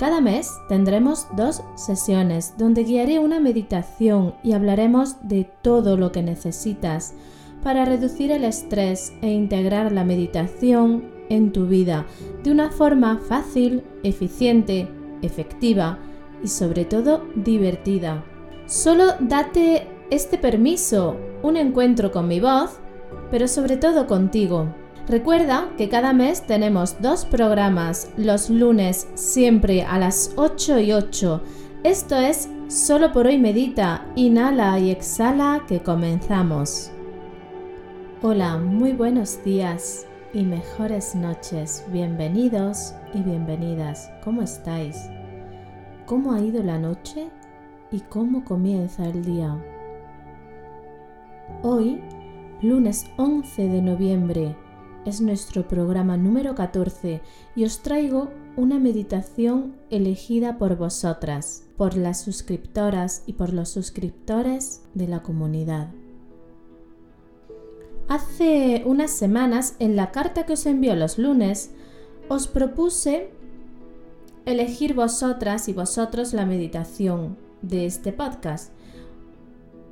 cada mes tendremos dos sesiones donde guiaré una meditación y hablaremos de todo lo que necesitas para reducir el estrés e integrar la meditación en tu vida de una forma fácil, eficiente, efectiva y sobre todo divertida. Solo date este permiso, un encuentro con mi voz, pero sobre todo contigo. Recuerda que cada mes tenemos dos programas, los lunes siempre a las 8 y 8. Esto es Solo por hoy medita, inhala y exhala que comenzamos. Hola, muy buenos días y mejores noches. Bienvenidos y bienvenidas. ¿Cómo estáis? ¿Cómo ha ido la noche y cómo comienza el día? Hoy, lunes 11 de noviembre, es nuestro programa número 14 y os traigo una meditación elegida por vosotras, por las suscriptoras y por los suscriptores de la comunidad. Hace unas semanas, en la carta que os envió los lunes, os propuse elegir vosotras y vosotros la meditación de este podcast.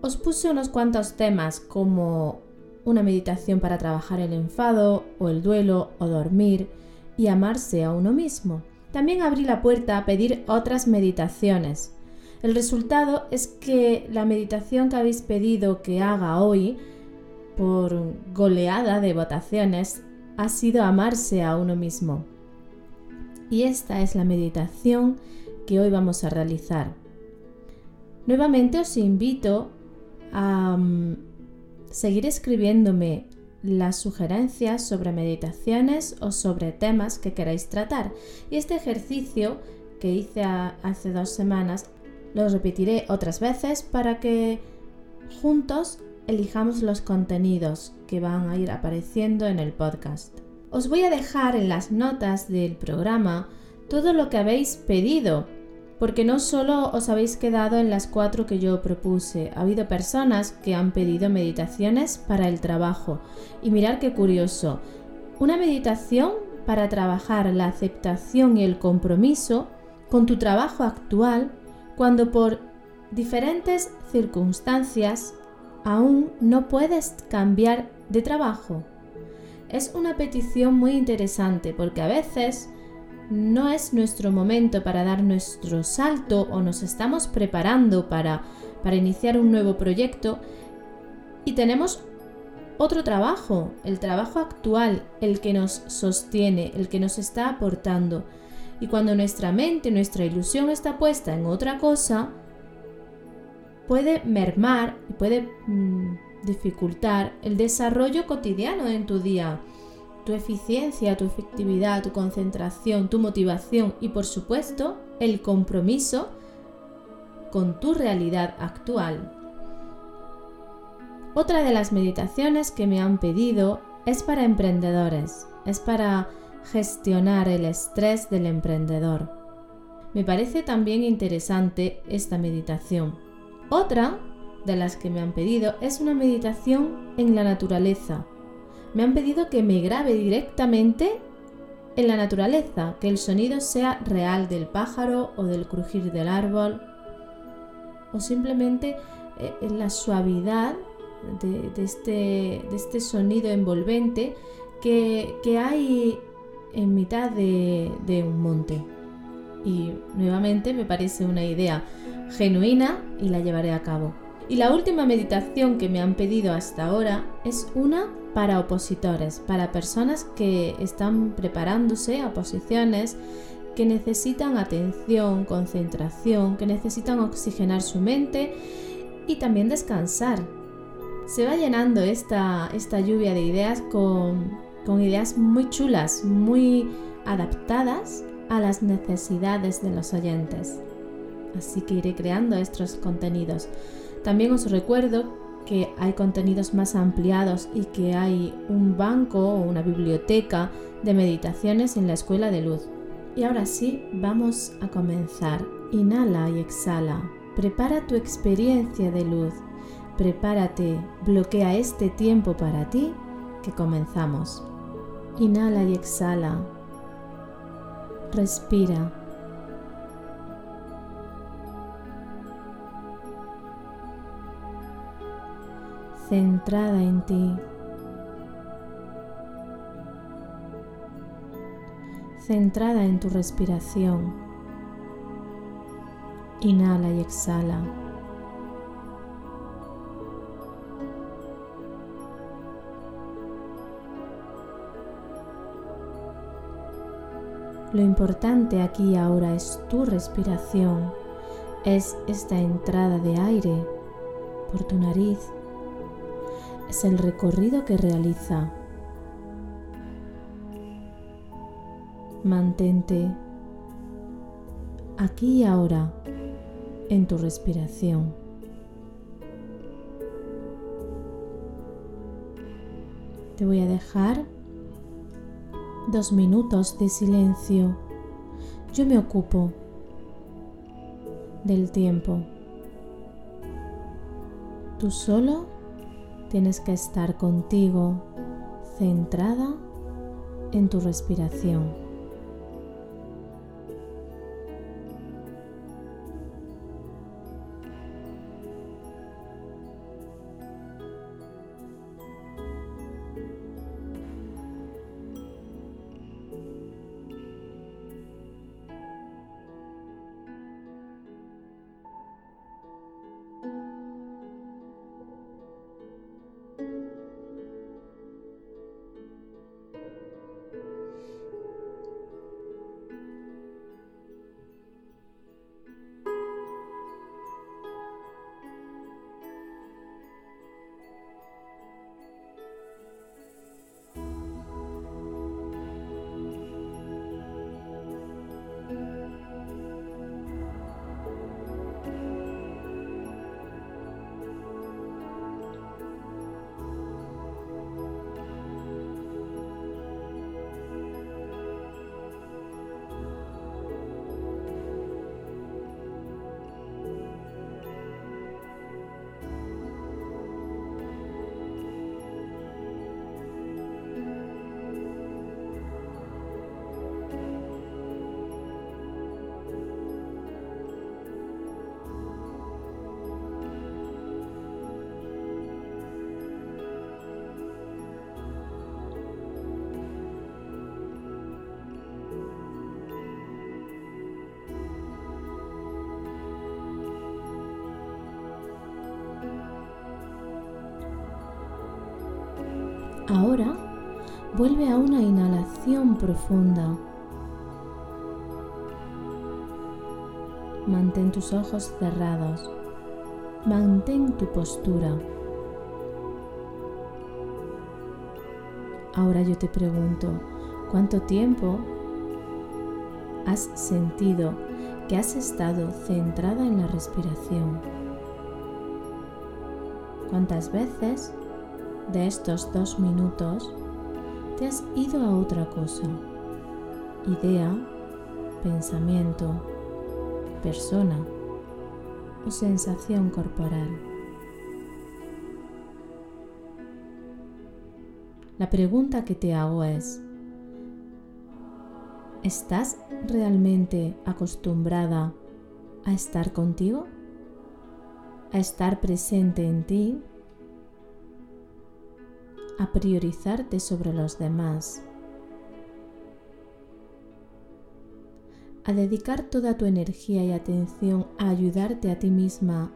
Os puse unos cuantos temas como una meditación para trabajar el enfado o el duelo o dormir y amarse a uno mismo. También abrí la puerta a pedir otras meditaciones. El resultado es que la meditación que habéis pedido que haga hoy, por goleada de votaciones, ha sido amarse a uno mismo. Y esta es la meditación que hoy vamos a realizar. Nuevamente os invito a mm, seguir escribiéndome las sugerencias sobre meditaciones o sobre temas que queráis tratar. Y este ejercicio que hice hace dos semanas lo repetiré otras veces para que juntos elijamos los contenidos que van a ir apareciendo en el podcast. Os voy a dejar en las notas del programa todo lo que habéis pedido porque no solo os habéis quedado en las cuatro que yo propuse, ha habido personas que han pedido meditaciones para el trabajo. Y mirar qué curioso, una meditación para trabajar la aceptación y el compromiso con tu trabajo actual cuando por diferentes circunstancias aún no puedes cambiar de trabajo. Es una petición muy interesante porque a veces no es nuestro momento para dar nuestro salto o nos estamos preparando para, para iniciar un nuevo proyecto y tenemos otro trabajo, el trabajo actual, el que nos sostiene, el que nos está aportando. Y cuando nuestra mente, nuestra ilusión está puesta en otra cosa, puede mermar y puede mm, dificultar el desarrollo cotidiano en tu día tu eficiencia, tu efectividad, tu concentración, tu motivación y por supuesto el compromiso con tu realidad actual. Otra de las meditaciones que me han pedido es para emprendedores, es para gestionar el estrés del emprendedor. Me parece también interesante esta meditación. Otra de las que me han pedido es una meditación en la naturaleza, me han pedido que me grabe directamente en la naturaleza, que el sonido sea real del pájaro o del crujir del árbol, o simplemente eh, en la suavidad de, este, de, este, sonido envolvente que, hay en mitad de un monte. Y nuevamente me parece una idea genuina y la llevaré a cabo. Y la última meditación que me han pedido hasta ahora es una para opositores, para personas que están preparándose a posiciones que necesitan atención, concentración, que necesitan oxigenar su mente y también descansar. Se va llenando esta, esta lluvia de ideas con, con ideas muy chulas, muy adaptadas a las necesidades de los oyentes. Así que iré creando estos contenidos. También os recuerdo que hay contenidos más ampliados y que hay un banco o una biblioteca de meditaciones en la escuela de luz. Y ahora sí, vamos a comenzar. Inhala y exhala. Prepara tu experiencia de luz. Prepárate, bloquea este tiempo para ti que comenzamos. Inhala y exhala. Respira. Centrada en ti. Centrada en tu respiración. Inhala y exhala. Lo importante aquí y ahora es tu respiración, es esta entrada de aire por tu nariz, es el recorrido que realiza. Mantente aquí y ahora en tu respiración. Te voy a dejar dos minutos de silencio. Yo me ocupo del tiempo. Tú solo tienes que estar contigo centrada en tu respiración. Ahora vuelve a una inhalación profunda. Mantén tus ojos cerrados. Mantén tu postura. Ahora yo te pregunto, ¿cuánto tiempo has sentido que has estado centrada en la respiración? ¿Cuántas veces de estos dos minutos te has ido a otra cosa, idea, pensamiento, persona o sensación corporal. La pregunta que te hago es, ¿estás realmente acostumbrada a estar contigo? ¿A estar presente en ti a priorizarte sobre los demás, a dedicar toda tu energía y atención a ayudarte a ti misma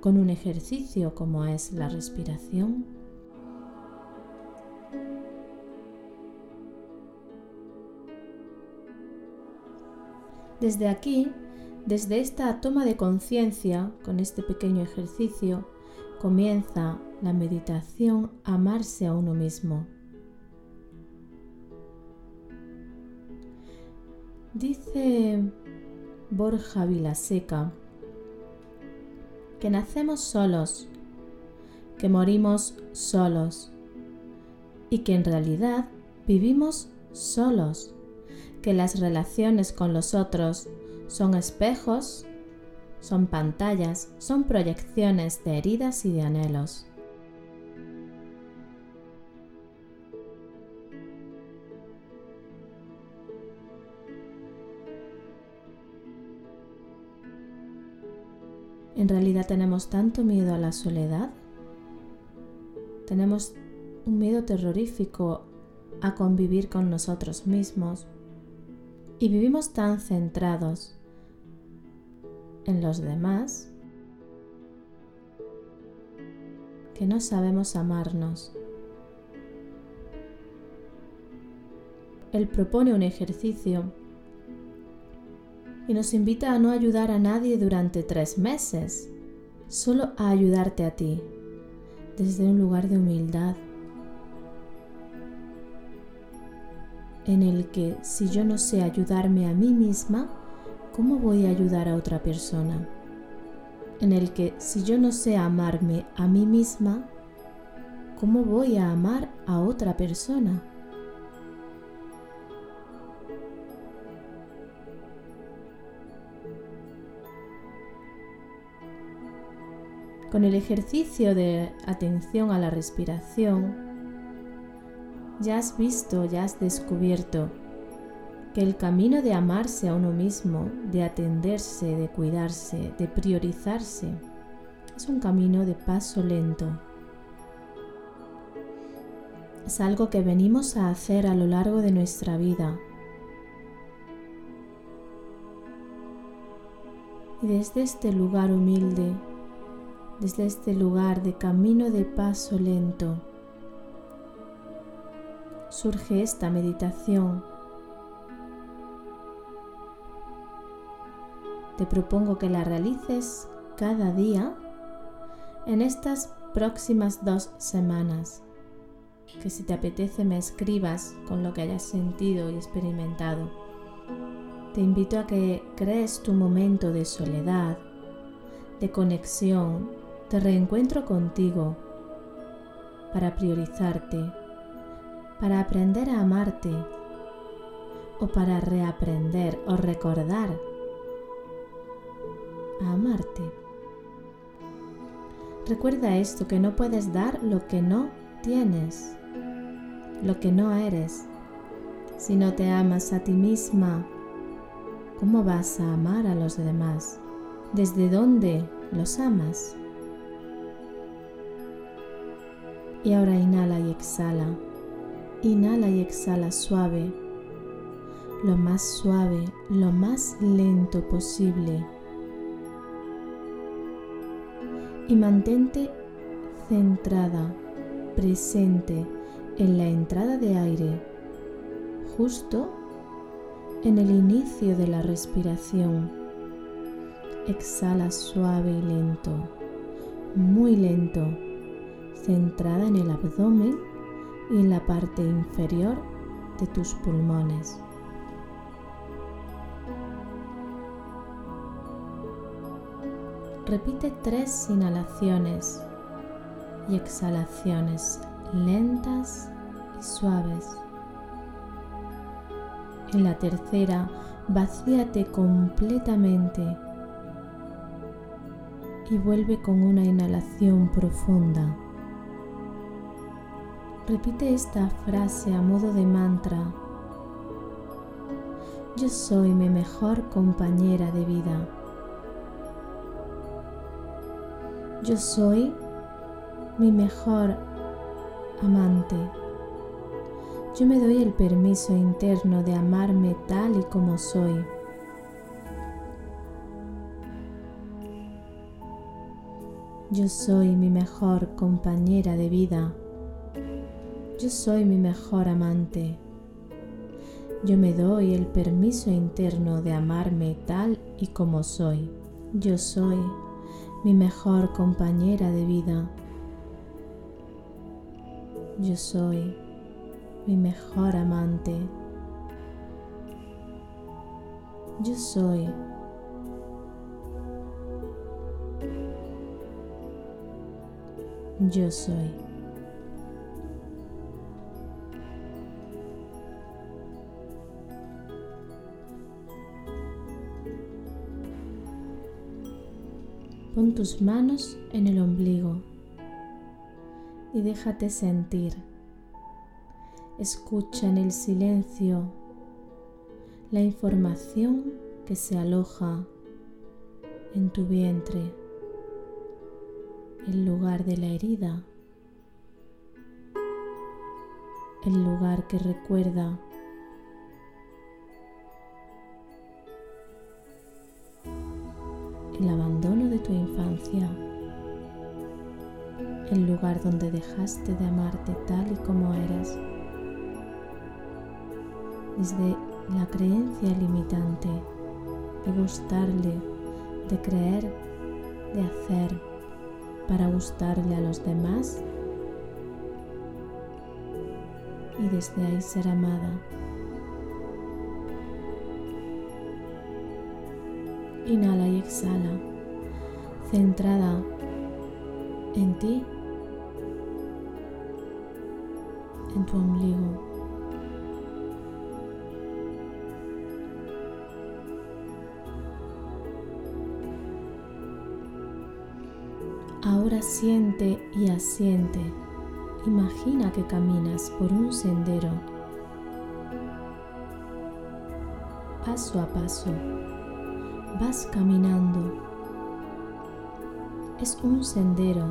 con un ejercicio como es la respiración. Desde aquí, desde esta toma de conciencia con este pequeño ejercicio, comienza la meditación amarse a uno mismo. Dice Borja Vilaseca que nacemos solos, que morimos solos y que en realidad vivimos solos, que las relaciones con los otros son espejos, son pantallas, son proyecciones de heridas y de anhelos. En realidad tenemos tanto miedo a la soledad, tenemos un miedo terrorífico a convivir con nosotros mismos y vivimos tan centrados en los demás que no sabemos amarnos. Él propone un ejercicio y nos invita a no ayudar a nadie durante tres meses, solo a ayudarte a ti, desde un lugar de humildad, en el que si yo no sé ayudarme a mí misma, ¿cómo voy a ayudar a otra persona? En el que si yo no sé amarme a mí misma, ¿cómo voy a amar a otra persona? Con el ejercicio de atención a la respiración, ya has visto, ya has descubierto que el camino de amarse a uno mismo, de atenderse, de cuidarse, de priorizarse, es un camino de paso lento. Es algo que venimos a hacer a lo largo de nuestra vida. Y desde este lugar humilde desde este lugar de camino de paso lento. Surge esta meditación. Te propongo que la realices cada día en estas próximas dos semanas. Que si te apetece me escribas con lo que hayas sentido y experimentado. Te invito a que crees tu momento de soledad, de conexión te reencuentro contigo para priorizarte, para aprender a amarte o para reaprender o recordar a amarte. Recuerda esto, que no puedes dar lo que no tienes, lo que no eres. Si no te amas a ti misma, ¿cómo vas a amar a los demás? ¿Desde dónde los amas? Y ahora inhala y exhala. Inhala y exhala suave, lo más suave, lo más lento posible. Y mantente centrada, presente en la entrada de aire, justo en el inicio de la respiración. Exhala suave y lento, muy lento centrada en el abdomen y en la parte inferior de tus pulmones. Repite tres inhalaciones y exhalaciones lentas y suaves. En la tercera, vacíate completamente y vuelve con una inhalación profunda. Repite esta frase a modo de mantra. Yo soy mi mejor compañera de vida. Yo soy mi mejor amante. Yo me doy el permiso interno de amarme tal y como soy. Yo soy mi mejor compañera de vida. Yo soy mi mejor amante. Yo me doy el permiso interno de amarme tal y como soy. Yo soy mi mejor compañera de vida. Yo soy mi mejor amante. Yo soy yo soy. Pon tus manos en el ombligo y déjate sentir. Escucha en el silencio la información que se aloja en tu vientre, el lugar de la herida, el lugar que recuerda el abandono tu infancia, el lugar donde dejaste de amarte tal y como eres, desde la creencia limitante de gustarle, de creer, de hacer para gustarle a los demás y desde ahí ser amada. Inhala y exhala, centrada en ti, en tu ombligo. Ahora siente y asiente. Imagina que caminas por un sendero, paso a paso vas caminando. Es un sendero.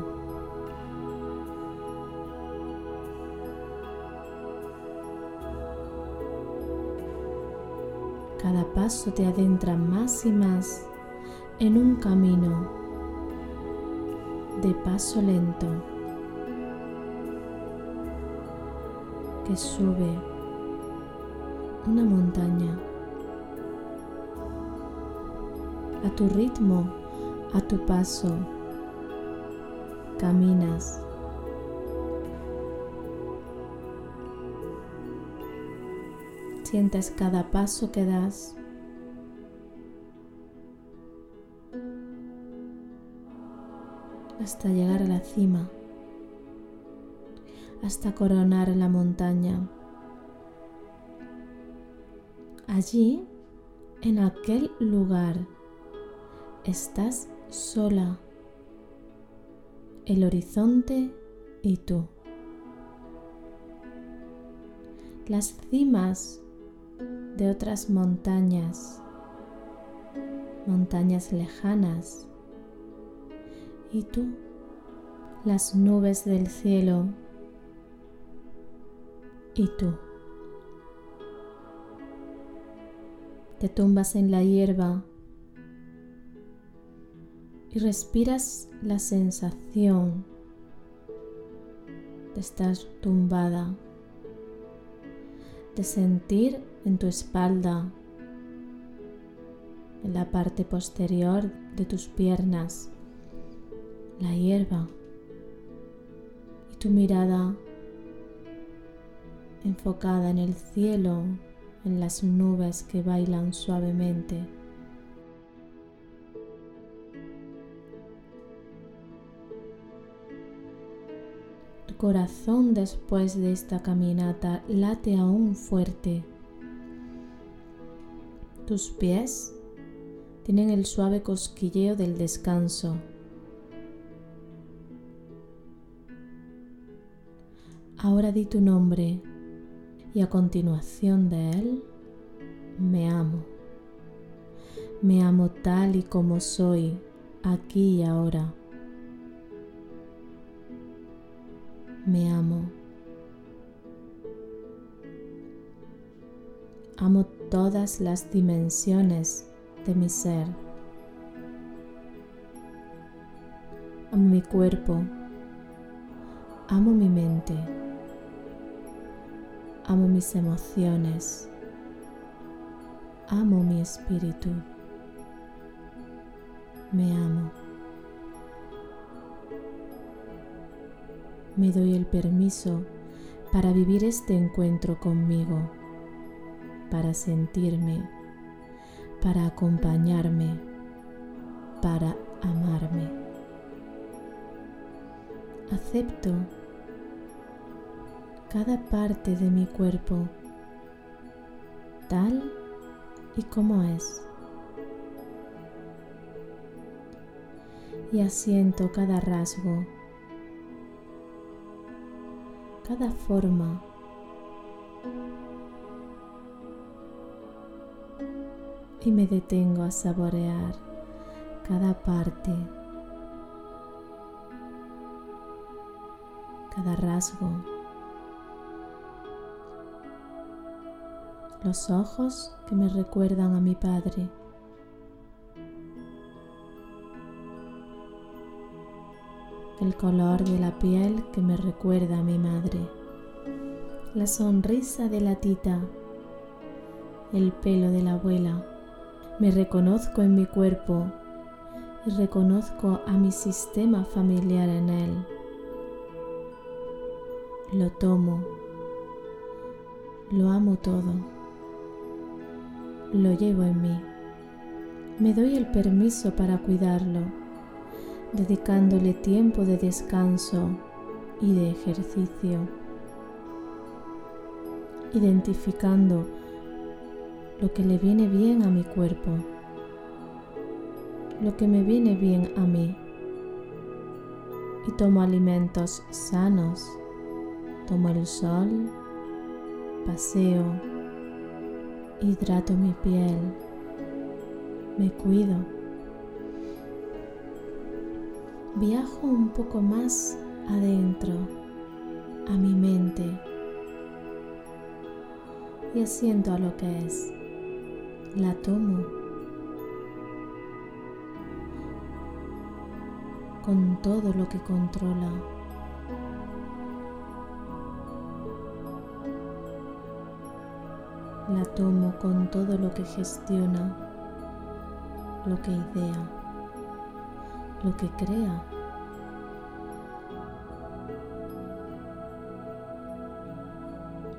Cada paso te adentra más y más en un camino de paso lento que sube una montaña. a tu ritmo, a tu paso. Caminas. Sientes cada paso que das. hasta llegar a la cima, hasta coronar la montaña. Allí, en aquel lugar, Estás sola, el horizonte y tú. Las cimas de otras montañas, montañas lejanas, y tú, las nubes del cielo, y tú. Te tumbas en la hierba y respiras la sensación de estar tumbada, de sentir en tu espalda, en la parte posterior de tus piernas, la hierba y tu mirada enfocada en el cielo, en las nubes que bailan suavemente. Corazón después de esta caminata late aún fuerte. Tus pies tienen el suave cosquilleo del descanso. Ahora di tu nombre y a continuación de él me amo. Me amo tal y como soy, aquí y ahora. Me amo. Amo todas las dimensiones de mi ser. Amo mi cuerpo. Amo mi mente. Amo mis emociones. Amo mi espíritu. Me amo. Me doy el permiso para vivir este encuentro conmigo, para sentirme, para acompañarme, para amarme. Acepto cada parte de mi cuerpo tal y como es. Y asiento cada rasgo, cada forma. Y me detengo a saborear cada parte, cada rasgo. los ojos que me recuerdan a mi padre. El color de la piel que me recuerda a mi madre. La sonrisa de la tita. El pelo de la abuela. Me reconozco en mi cuerpo y reconozco a mi sistema familiar en él. Lo tomo. Lo amo todo lo llevo en mí. Me doy el permiso para cuidarlo, dedicándole tiempo de descanso y de ejercicio, identificando lo que le viene bien a mi cuerpo, lo que me viene bien a mí. Y tomo alimentos sanos, tomo el sol, paseo, hidrato mi piel, me cuido. Viajo un poco más adentro, a mi mente, y asiento a lo que es. La tomo con todo lo que controla. la tomo con todo lo que gestiona, lo que idea, lo que crea.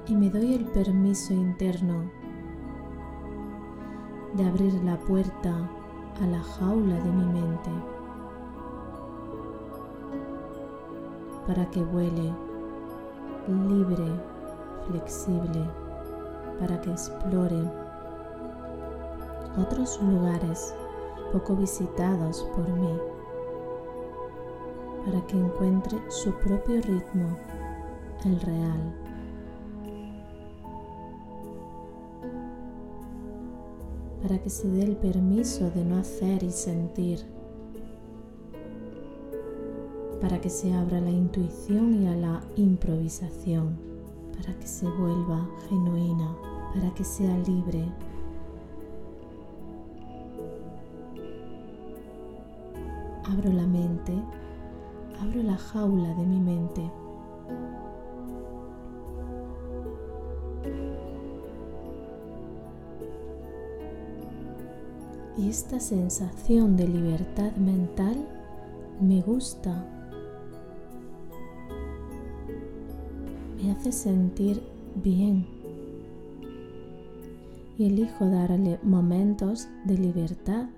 Y me doy el permiso interno de abrir la puerta a la jaula de mi mente para que vuele libre, flexible para que explore otros lugares poco visitados por mí, para que encuentre su propio ritmo, el real. para que se dé el permiso de no hacer y sentir, para que se abra la intuición y a la improvisación para que se vuelva genuina, para que sea libre. Abro la mente, abro la jaula de mi mente. Y esta sensación de libertad mental me gusta me hace sentir bien y elijo darle momentos de libertad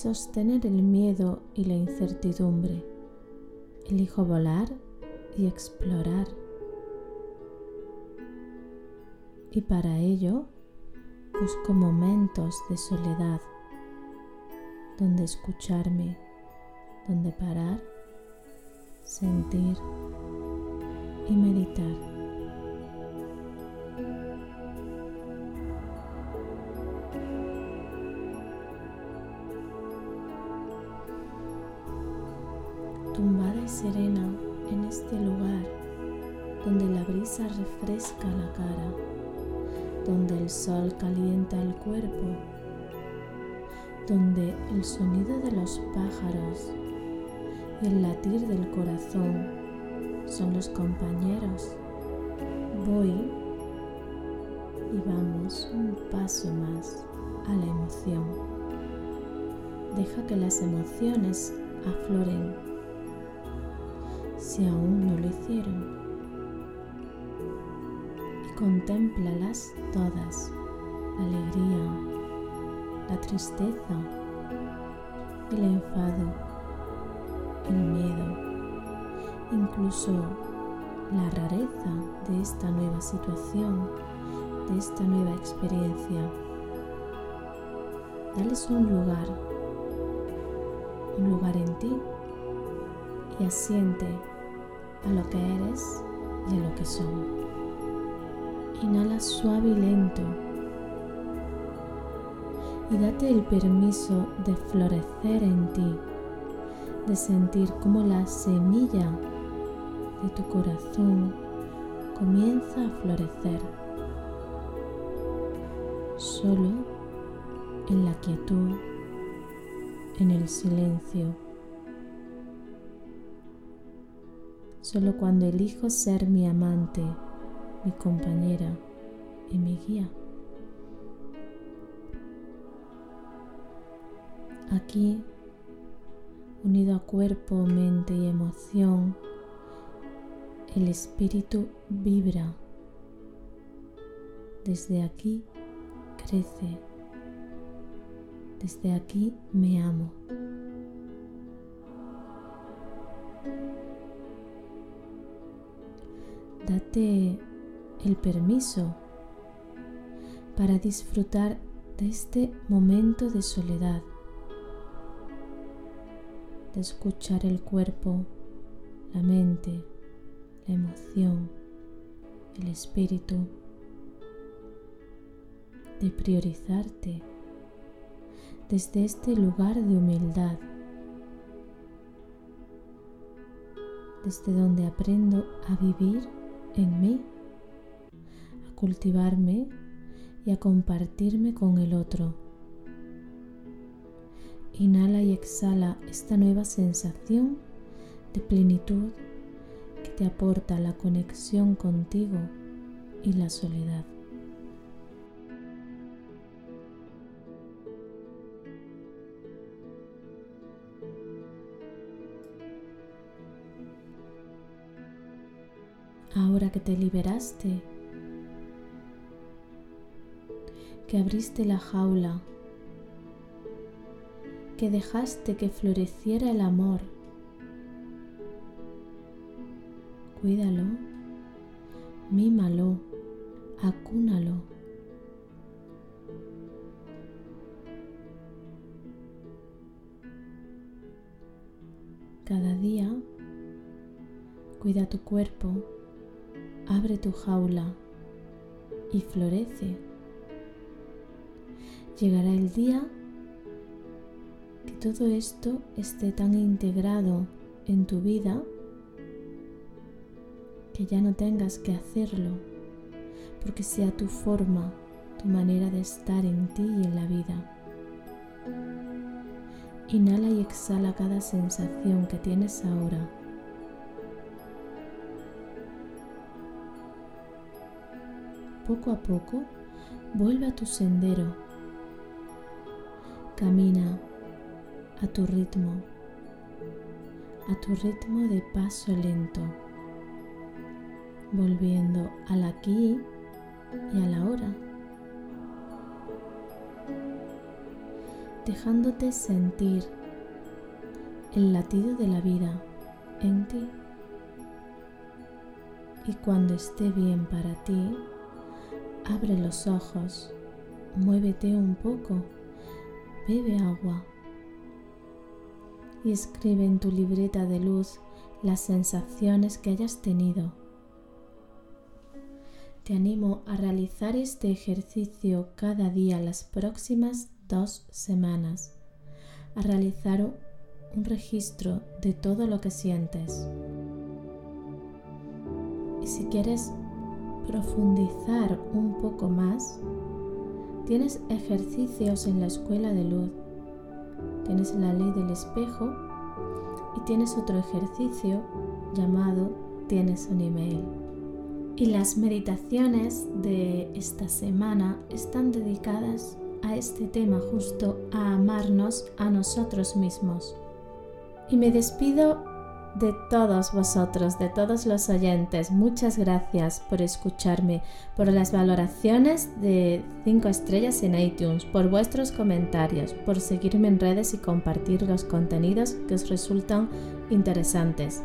sostener el miedo y la incertidumbre. Elijo volar y explorar. Y para ello busco momentos de soledad donde escucharme, donde parar sentir y meditar. Serena en este lugar donde la brisa refresca la cara, donde el sol calienta el cuerpo, donde el sonido de los pájaros el latir del corazón son los compañeros. Voy y vamos un paso más a la emoción. Deja que las emociones afloren si aún no lo hicieron. Y contémplalas todas, la alegría, la tristeza, el enfado el miedo, incluso la rareza de esta nueva situación, de esta nueva experiencia. Dales un lugar, un lugar en ti y asiente a lo que eres y a lo que son. Inhala suave y lento y date el permiso de florecer en ti, de sentir como la semilla de tu corazón comienza a florecer solo en la quietud, en el silencio. Solo cuando elijo ser mi amante, mi compañera y mi guía. Aquí, unido a cuerpo, mente y emoción, el espíritu vibra. Desde aquí crece. Desde aquí me amo. Date el permiso para disfrutar de este momento de soledad, de escuchar el cuerpo, la mente, la emoción, el espíritu, de priorizarte desde este lugar de humildad, desde donde aprendo a vivir en mí, a cultivarme y a compartirme con el otro. Inhala y exhala esta nueva sensación de plenitud que te aporta la conexión contigo y la soledad. Ahora que te liberaste, que abriste la jaula, que dejaste que floreciera el amor, cuídalo, mímalo, acúnalo. Cada día cuida tu cuerpo abre tu jaula y florece. Llegará el día que todo esto esté tan integrado en tu vida que ya no tengas que hacerlo, porque sea tu forma, tu manera de estar en ti y en la vida. Inhala y exhala cada sensación que tienes ahora poco a poco, vuelve a tu sendero. Camina a tu ritmo, a tu ritmo de paso lento, volviendo al aquí y a la hora, dejándote sentir el latido de la vida en ti. Y cuando esté bien para ti, Abre los ojos, muévete un poco, bebe agua y escribe en tu libreta de luz las sensaciones que hayas tenido. Te animo a realizar este ejercicio cada día las próximas dos semanas, a realizar un registro de todo lo que sientes. Y si quieres profundizar un poco más, tienes ejercicios en la escuela de luz, tienes la ley del espejo y tienes otro ejercicio llamado tienes un email. Y las meditaciones de esta semana están dedicadas a este tema justo, a amarnos a nosotros mismos. Y me despido de todos vosotros, de todos los oyentes. Muchas gracias por escucharme, por las valoraciones de 5 estrellas en iTunes, por vuestros comentarios, por seguirme en redes y compartir los contenidos que os resultan interesantes.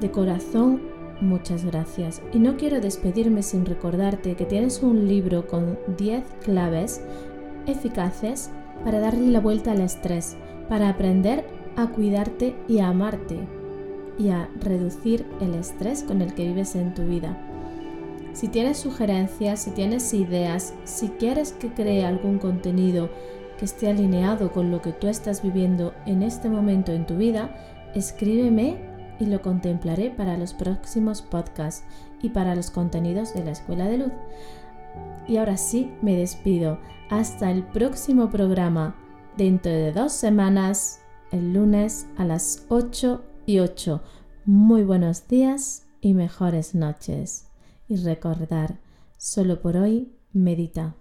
De corazón, muchas gracias. Y no quiero despedirme sin recordarte que tienes un libro con 10 claves eficaces para darle la vuelta al estrés, para aprender a cuidarte y a amarte y a reducir el estrés con el que vives en tu vida. Si tienes sugerencias, si tienes ideas, si quieres que cree algún contenido que esté alineado con lo que tú estás viviendo en este momento en tu vida, escríbeme y lo contemplaré para los próximos podcasts y para los contenidos de la Escuela de Luz. Y ahora sí, me despido. Hasta el próximo programa, dentro de dos semanas, el lunes a las 8 y 8. Muy buenos días y mejores noches. Y recordar, solo por hoy, medita.